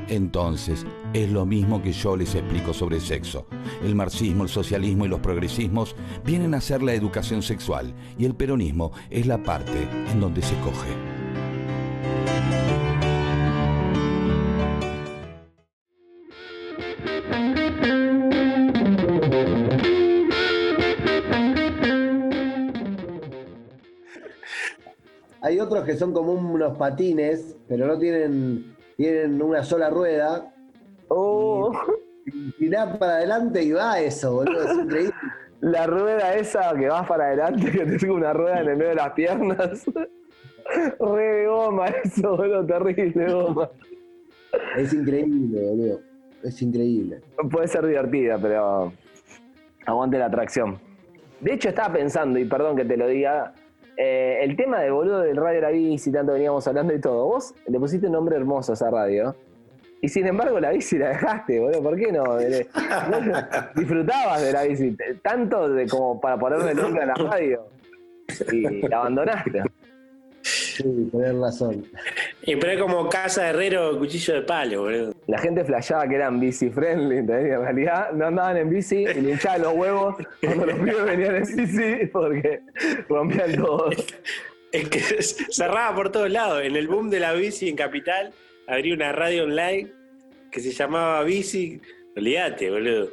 Entonces, es lo mismo que yo les explico sobre sexo. El marxismo, el socialismo y los progresismos vienen a ser la educación sexual y el peronismo es la parte en donde se coge. Otros que son como unos patines, pero no tienen, tienen una sola rueda. Oh, Y tirás para adelante y va eso, boludo. Es increíble. la rueda esa que vas para adelante, que te sigue una rueda en el medio de las piernas. Re de goma eso, boludo, terrible goma. Es increíble, boludo. Es increíble. Puede ser divertida, pero aguante la atracción. De hecho, estaba pensando, y perdón que te lo diga, eh, el tema de boludo del radio la bici, tanto veníamos hablando y todo. Vos le pusiste un nombre hermoso a esa radio. Y sin embargo, la bici la dejaste, boludo. ¿Por qué no? Eh, vos disfrutabas de la bici, tanto de como para ponerle nombre a la radio. Y la abandonaste. Sí, tenés razón. Y pero es como casa de herrero, cuchillo de palo, boludo. La gente flasheaba que eran bici friendly, en realidad no andaban en bici y le hinchaban los huevos cuando los pibes venían en bici porque rompían todos. Es que cerraba por todos lados. En el boom de la bici en Capital, abrí una radio online que se llamaba Bici. Olvídate, boludo.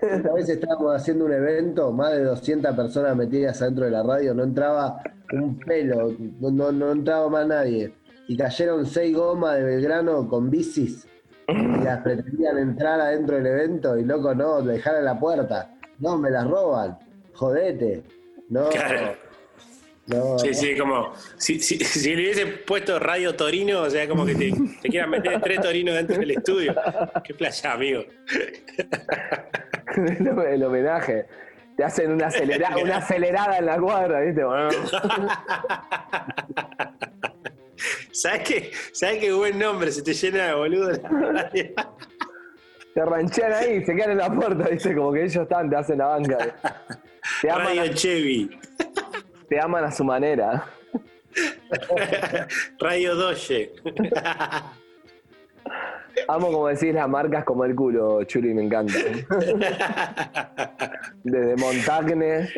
Esta vez estábamos haciendo un evento, más de 200 personas metidas adentro de la radio, no entraba un pelo, no, no, no entraba más nadie. Y cayeron seis gomas de Belgrano con bicis y las pretendían entrar adentro del evento y loco, no, dejar en la puerta. No, me las roban, jodete. No, Claro. no, Sí, sí, como si, si, si le hubiese puesto Radio Torino, o sea, como que te, te quieran meter tres torinos dentro del estudio. Qué playa, amigo. el, el homenaje. Te hacen una, acelera- una acelerada en la cuadra, ¿viste? ¿Sabes qué? ¿Sabes qué buen nombre? Se te llena de boludo la radio. te ranchean ahí, se quedan en la puerta, ¿viste? Como que ellos están, te hacen la banca. Te aman, Radio a, Chevy. te aman a su manera. Radio Doge. Amo como decís las marcas como el culo, Chuli, me encanta. Desde Montagne.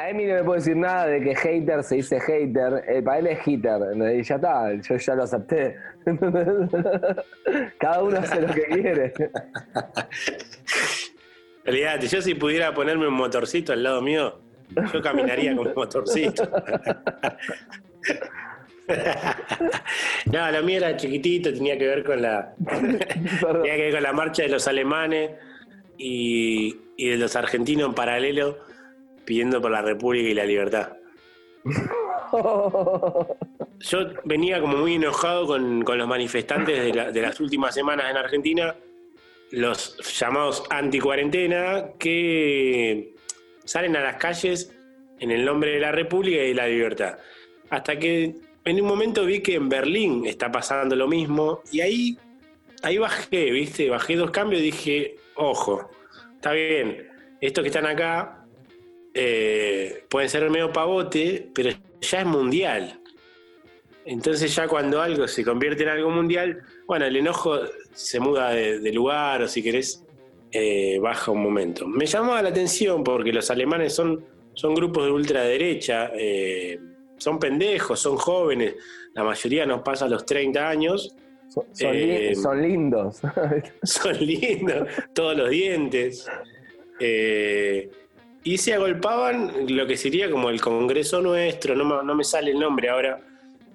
A, Emi no le puedo decir nada de que hater se dice hater. Eh, para él es hitter. ¿no? Y ya está, yo ya lo acepté. Cada uno hace lo que quiere. Olvídate, yo si pudiera ponerme un motorcito al lado mío, yo caminaría con un motorcito. no, lo mío era chiquitito, tenía que ver con la, tenía que ver con la marcha de los alemanes y, y de los argentinos en paralelo pidiendo por la República y la libertad. Yo venía como muy enojado con, con los manifestantes de, la- de las últimas semanas en Argentina, los llamados anti-cuarentena, que salen a las calles en el nombre de la República y de la libertad. Hasta que en un momento vi que en Berlín está pasando lo mismo y ahí, ahí bajé, ¿viste? Bajé dos cambios y dije, ojo, está bien, estos que están acá eh, pueden ser medio pavote, pero ya es mundial. Entonces ya cuando algo se convierte en algo mundial, bueno, el enojo se muda de, de lugar o si querés, eh, baja un momento. Me llamaba la atención porque los alemanes son, son grupos de ultraderecha, eh, son pendejos, son jóvenes, la mayoría nos pasa a los 30 años, Son, son li- Eh, son lindos. son lindos, todos los dientes. Eh, y se agolpaban lo que sería como el Congreso nuestro, no, me- no me sale el nombre ahora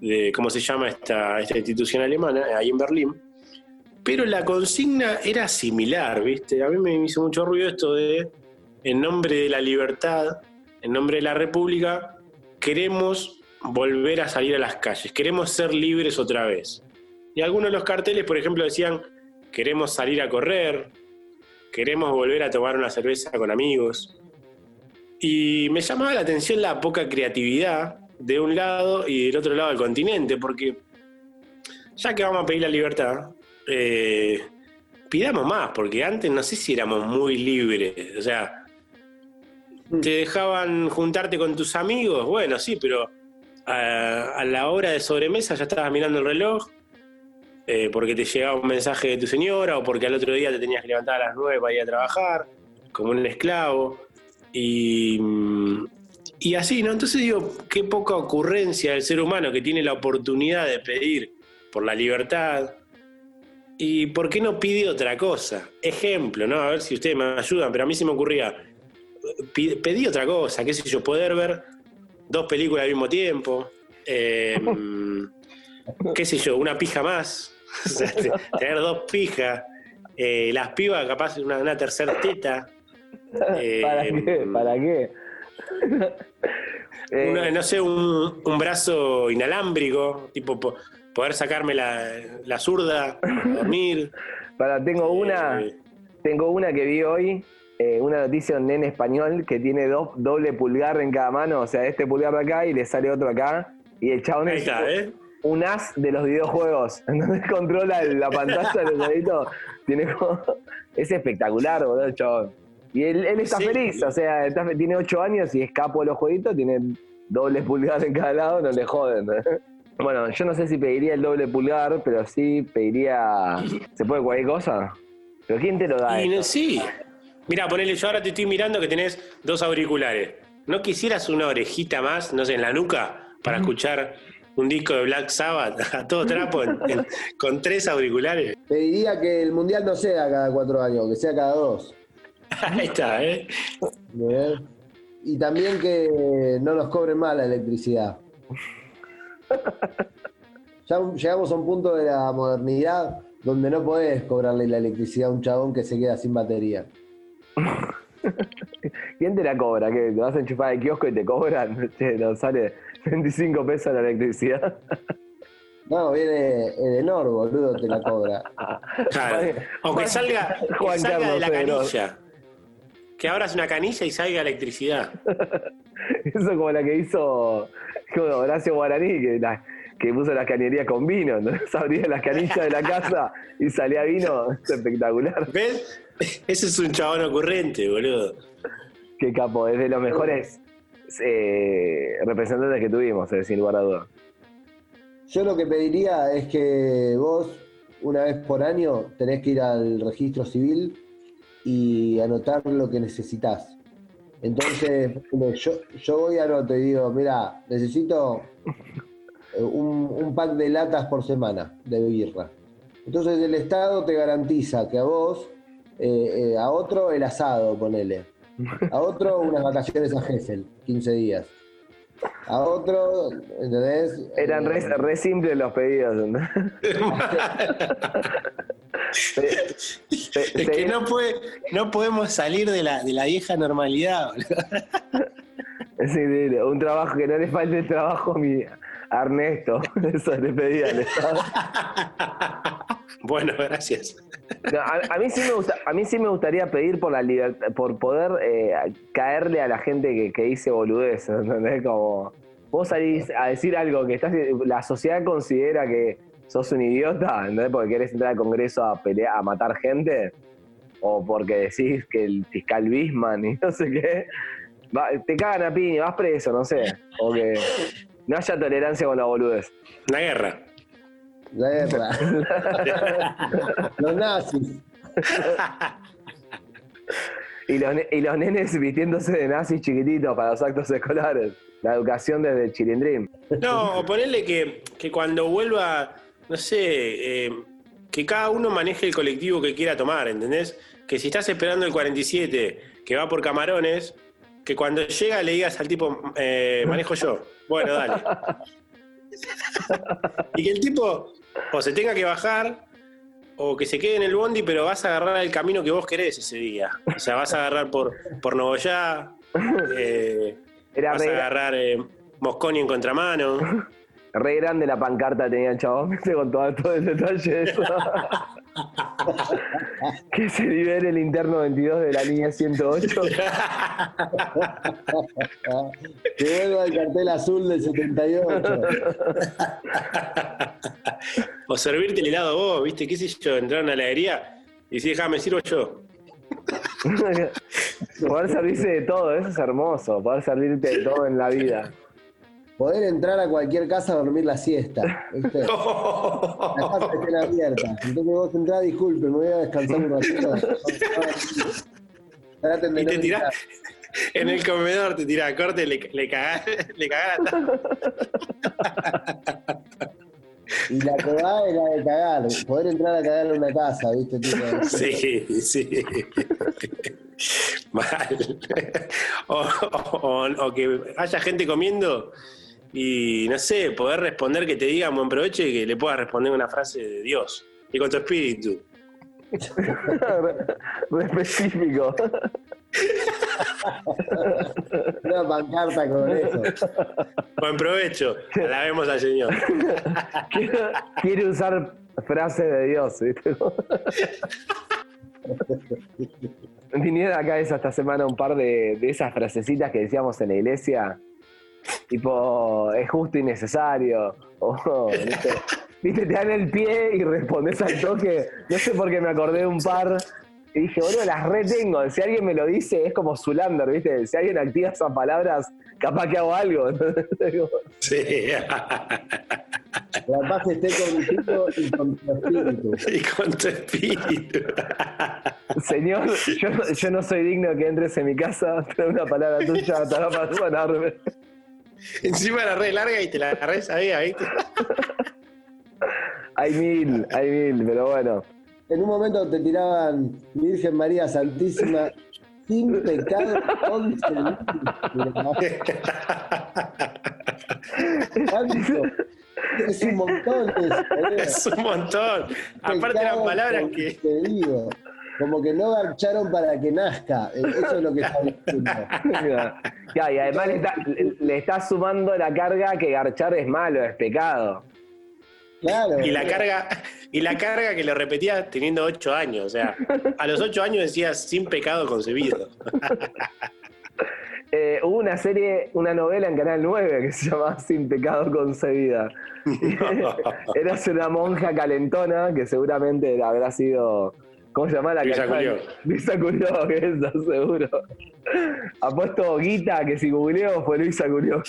de cómo se llama esta, esta institución alemana, ahí en Berlín. Pero la consigna era similar, ¿viste? A mí me hizo mucho ruido esto de, en nombre de la libertad, en nombre de la República, queremos volver a salir a las calles, queremos ser libres otra vez. Y algunos de los carteles, por ejemplo, decían, queremos salir a correr, queremos volver a tomar una cerveza con amigos. Y me llamaba la atención la poca creatividad de un lado y del otro lado del continente, porque ya que vamos a pedir la libertad, eh, pidamos más, porque antes no sé si éramos muy libres. O sea, te dejaban juntarte con tus amigos, bueno, sí, pero a, a la hora de sobremesa ya estabas mirando el reloj, eh, porque te llegaba un mensaje de tu señora o porque al otro día te tenías que levantar a las 9 para ir a trabajar, como un esclavo. Y, así, ¿no? Entonces digo, qué poca ocurrencia del ser humano que tiene la oportunidad de pedir por la libertad. ¿Y por qué no pide otra cosa? Ejemplo, ¿no? A ver si ustedes me ayudan, pero a mí se me ocurría, pedí otra cosa, qué sé yo, poder ver dos películas al mismo tiempo, eh, qué sé yo, una pija más, tener dos pijas, eh, las pibas capaz una, una tercera teta. eh, ¿Para qué? ¿Para qué? Eh, una- no sé, un, un brazo inalámbrico, tipo po- poder sacarme la, la zurda, dormir. para, tengo una, Eh, tengo una que vi hoy, eh, una noticia de un nene español que tiene dos, doble pulgar en cada mano, o sea, este pulgar de acá y le sale otro acá, y el chabón es está, ¿eh? un as de los videojuegos. Entonces controla la pantalla de los deditos. Tiene como- Es espectacular, boludo, el chabón. Y él, él está Sí. feliz, o sea, está- tiene 8 años y escapo de los jueguitos, tiene doble pulgar en cada lado, no le joden. Bueno, yo no sé si pediría el doble pulgar, pero sí pediría. ¿Se puede cualquier cosa? ¿Pero quién te lo da? Y sí. Mira, ponele, yo ahora te estoy mirando que tenés dos auriculares. ¿No quisieras una orejita más, no sé, en la nuca, para escuchar un disco de Black Sabbath a todo trapo en- en- con tres auriculares? Pediría que el mundial no sea cada cuatro años, que sea cada dos. Ahí está, ¿eh? ¿bien? Y también que no nos cobren más la electricidad. Ya llegamos a un punto de la modernidad donde no podés cobrarle la electricidad a un chabón que se queda sin batería. ¿Quién te la cobra? ¿Qué? ¿Te vas a enchufar al kiosco y te cobran? Che, nos sale 25 pesos la electricidad. No, viene Edenor, boludo, te la cobra. Claro. O que Juan- salga, que Juan salga de Carlos la canilla. Que abras una canilla y salga electricidad. Eso como la que hizo como Horacio Guaraní, que, la- que puso las cañerías con vino, ¿no? abría las canillas de la casa y salía vino, es espectacular. ¿Ves? Ese es un chabón ocurrente, boludo. Qué capo, es de los mejores eh, representantes que tuvimos, eh, sin lugar a dudas. Yo lo que pediría es que vos, una vez por año, tenés que ir al registro civil y anotar lo que necesitas. Entonces, yo, yo voy a anoto y digo, mira, necesito eh, un, un pack de latas por semana de birra. Entonces el Estado te garantiza que a vos, eh, eh, a otro el asado, ponele. A otro unas vacaciones a Gessel, 15 días. A otro, ¿entendés? Eran re, re simples los pedidos. pe- Es que no, puede, no podemos salir de la, de la vieja normalidad. Sí, sí, un trabajo que no le falte el trabajo a, mi, a Ernesto. Eso le pedía al Estado. Bueno, gracias. No, a, a mí sí me gusta, a mí sí me gustaría pedir por la libertad, por poder eh, caerle a la gente que, que dice boludez, ¿entendés? Como vos salís a decir algo que estás, la sociedad considera que sos un idiota, ¿entendés? Porque querés entrar al Congreso a pelear, a matar gente, o porque decís que el fiscal Bisman y no sé qué, va- te cagan a piña, vas preso, no sé, o que no haya tolerancia con la boludez. Una guerra. La guerra. Los nazis. Y los, y los nenes vistiéndose de nazis chiquititos para los actos escolares. La educación desde Chilindrín. No, o ponerle que, que cuando vuelva, no sé, eh, que cada uno maneje el colectivo que quiera tomar, ¿entendés? Que si estás esperando el 47 que va por camarones, que cuando llega le digas al tipo, eh, manejo yo. Bueno, dale. y que el tipo o se tenga que bajar o que se quede en el bondi, pero vas a agarrar el camino que vos querés ese día. O sea, vas a agarrar por, por Nogoyá, eh, Era vas a agarrar eh, Mosconi en contramano. re grande la pancarta tenía el chabón, con todo, todo el detalle de eso. Que se libere el interno 22 de la línea 108. Que vuelva el cartel azul del 78. O servirte el helado vos, ¿viste? ¿Qué sé yo? Entrar a una heladería y decir, déjame, sirvo yo. poder servirse de todo, eso es hermoso, poder servirte de todo en la vida. Poder entrar a cualquier casa a dormir la siesta. ¿viste? Las casas estén abiertas. Entonces vos entrás, disculpe, me voy a descansar un ratito. Traten de Y no te tirás, en el comedor te tirás corte, le, le cagás, le cagás la. Y la cagada es la de cagar. Poder entrar a cagar en una casa, ¿viste? Tipo, Sí, sí. Mal. O, o- o- o que haya gente comiendo y, no sé, poder responder que te digan buen provecho y que le puedas responder una frase de Dios. Y con tu espíritu. Re específico. Una pancarta con eso. Buen provecho. Alabemos al Señor. Quiere, quiere usar frases de Dios, ¿viste? Vinieron acá esa esta semana un par de, de esas frasecitas que decíamos en la iglesia, tipo, es justo y necesario, o, ¿viste? ¿viste? Te dan el pie y respondes al toque. No sé por qué me acordé de un par y dije, boludo, las retengo. Si alguien me lo dice, es como Zulander, ¿viste? Si alguien activa esas palabras, capaz que hago algo. Sí. La paz esté contigo y con tu espíritu. Y con tu espíritu. Señor, yo, no- yo no soy digno de que entres en mi casa, pero una palabra tuya estará para sanarme. Encima la red larga y te la re sabía, ¿viste? Hay mil, hay mil, pero bueno. En un momento te tiraban Virgen María Santísima sin pecado concebido. ¿Cuánto? Es un montón eso. Es un montón. Aparte eran palabras que. Como que no garcharon para que nazca. Eso es lo que está diciendo. Y además le, está- le- le estás sumando la carga que garchar es malo, es pecado. Claro. Y la carga, y la carga que lo repetía teniendo ocho años. O sea, a los ocho años decías sin pecado concebido. Eh, hubo una serie, una novela en Canal 9 que se llamaba Sin pecado concebida. Eras una monja calentona que seguramente habrá sido. ¿Cómo se llama la Luisa que- Culió. Luisa Culió, que eso seguro. Apuesto Guita que si googleó fue Luisa Culió.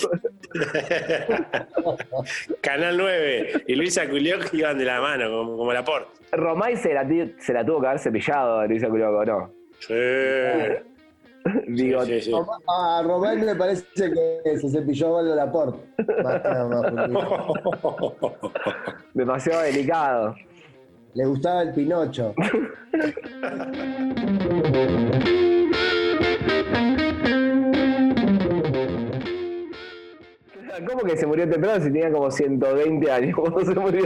Canal 9 y Luisa Culió iban de la mano, como, como la por. Romay se la, se la tuvo que haber cepillado a Luisa Culió, ¿o ¿no? Sí. Digo, Sí, sí, sí. A Román me parece que se cepilló Valdo Laporte. Demasiado delicado. Le gustaba el Pinocho. ¿Cómo que se murió temprano si tenía como 120 años cuando se murió?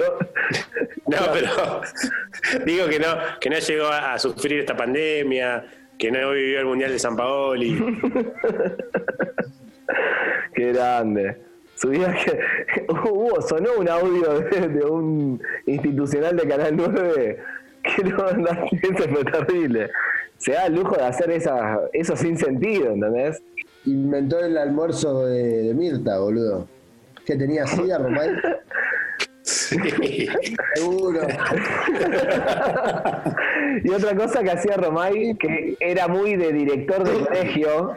No, pero digo que no, que no llegó a, a sufrir esta pandemia, que no vivió el Mundial de San Paoli. Qué grande. Su vida que hubo, sonó un audio de, de un institucional de Canal 9 que no, no eso fue terrible. Se da el lujo de hacer esa, eso sin sentido, ¿entendés? Inventó el almuerzo de, de Mirta, boludo. Que tenía sida, Román. Sí. Seguro. Y otra cosa que hacía Romay, que era muy de director de colegio,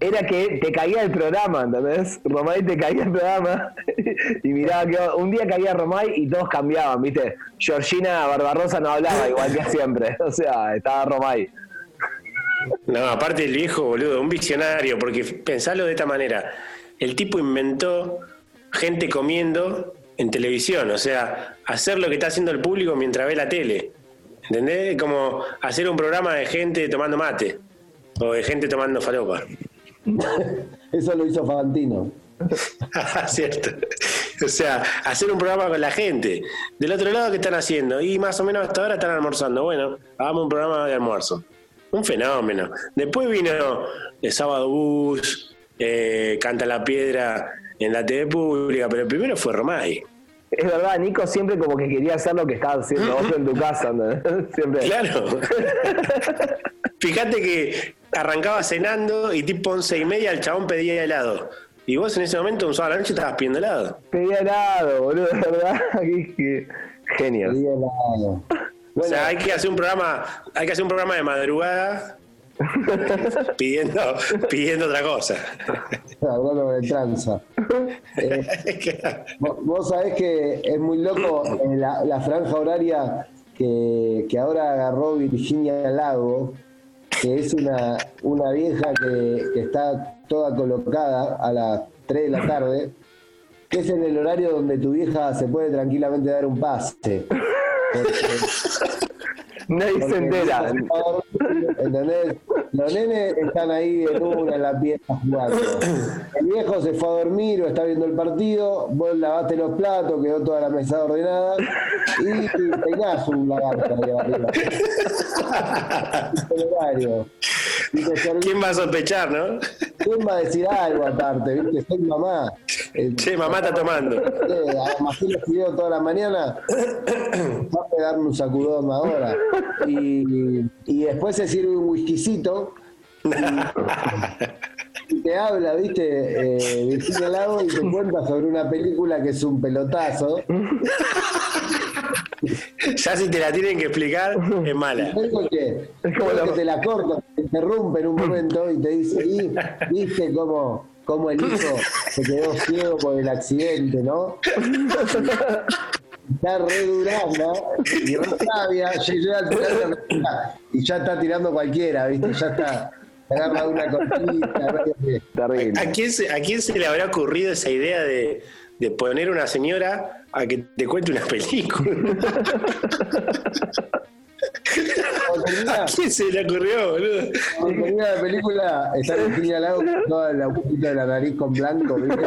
era que te caía el programa, ¿entendés? Romay te caía el programa y miraba que un día caía Romay y todos cambiaban, ¿viste? Georgina Barbarosa no hablaba igual que siempre, o sea, estaba Romay. No, aparte el viejo, boludo, un visionario, porque pensalo de esta manera. El tipo inventó gente comiendo en televisión, o sea, hacer lo que está haciendo el público mientras ve la tele. ¿Entendés? Como hacer un programa de gente tomando mate o de gente tomando falopa. Eso lo hizo Fantino. Cierto. O sea, hacer un programa con la gente. Del otro lado, ¿qué están haciendo? Y más o menos hasta ahora están almorzando. Bueno, hagamos un programa de almuerzo. Un fenómeno. Después vino el sábado bus, eh, Canta la Piedra en la TV pública, pero primero fue Romay. Es verdad, Nico siempre como que quería hacer lo que estabas haciendo vos en tu casa. ¿no? Siempre. Claro. Fíjate que arrancaba cenando y tipo once y media el chabón pedía helado. Y vos en ese momento, un sábado a la noche, estabas pidiendo helado. Pedía helado, boludo, de verdad. Genio. Diría helado. o sea, hay que hacer un programa, hay que hacer un programa de madrugada pidiendo, pidiendo otra cosa. Hablando de tranza. Eh, vos, vos sabés que es muy loco eh, la, la franja horaria que, que ahora agarró Virginia Lago, que es una, una vieja que, está toda colocada a las 3 de la tarde, que es en el horario donde tu vieja se puede tranquilamente dar un pase. Nadie se entera. ¿Entendés? Los nenes están ahí en una, en la pieza jugando. El viejo se fue a dormir o está viendo el partido, vos lavaste los platos, quedó toda la mesa ordenada y peinás un lagarto arriba. ¿Quién va a sospechar, no? ¿Quién va a decir algo aparte? ¿Viste? Soy mamá. Eh, Che, mamá está tomando. eh, además los videos toda la mañana, va a pegarme un sacudón ahora. Y, y después se sirve un whiskycito y te habla, viste, eh, Virginia Lago y te cuenta sobre una película que es un pelotazo. Ya si te la tienen que explicar, es mala. Que, Es como que te la corta, te interrumpe en un momento y te dice, y viste cómo, cómo el hijo se quedó ciego por el accidente, ¿no? Está re duranda y re sabia, y ya está tirando cualquiera, ¿viste? Ya está, agarra una cortita, Terrible. ¿A quién, se, ¿A quién se le habrá ocurrido esa idea de, de poner una señora a que te cuente una película? ¿A quién se le ocurrió, boludo? cuando termina la película, está Virginia Lago con toda la agujita de la nariz con blanco, ¿viste?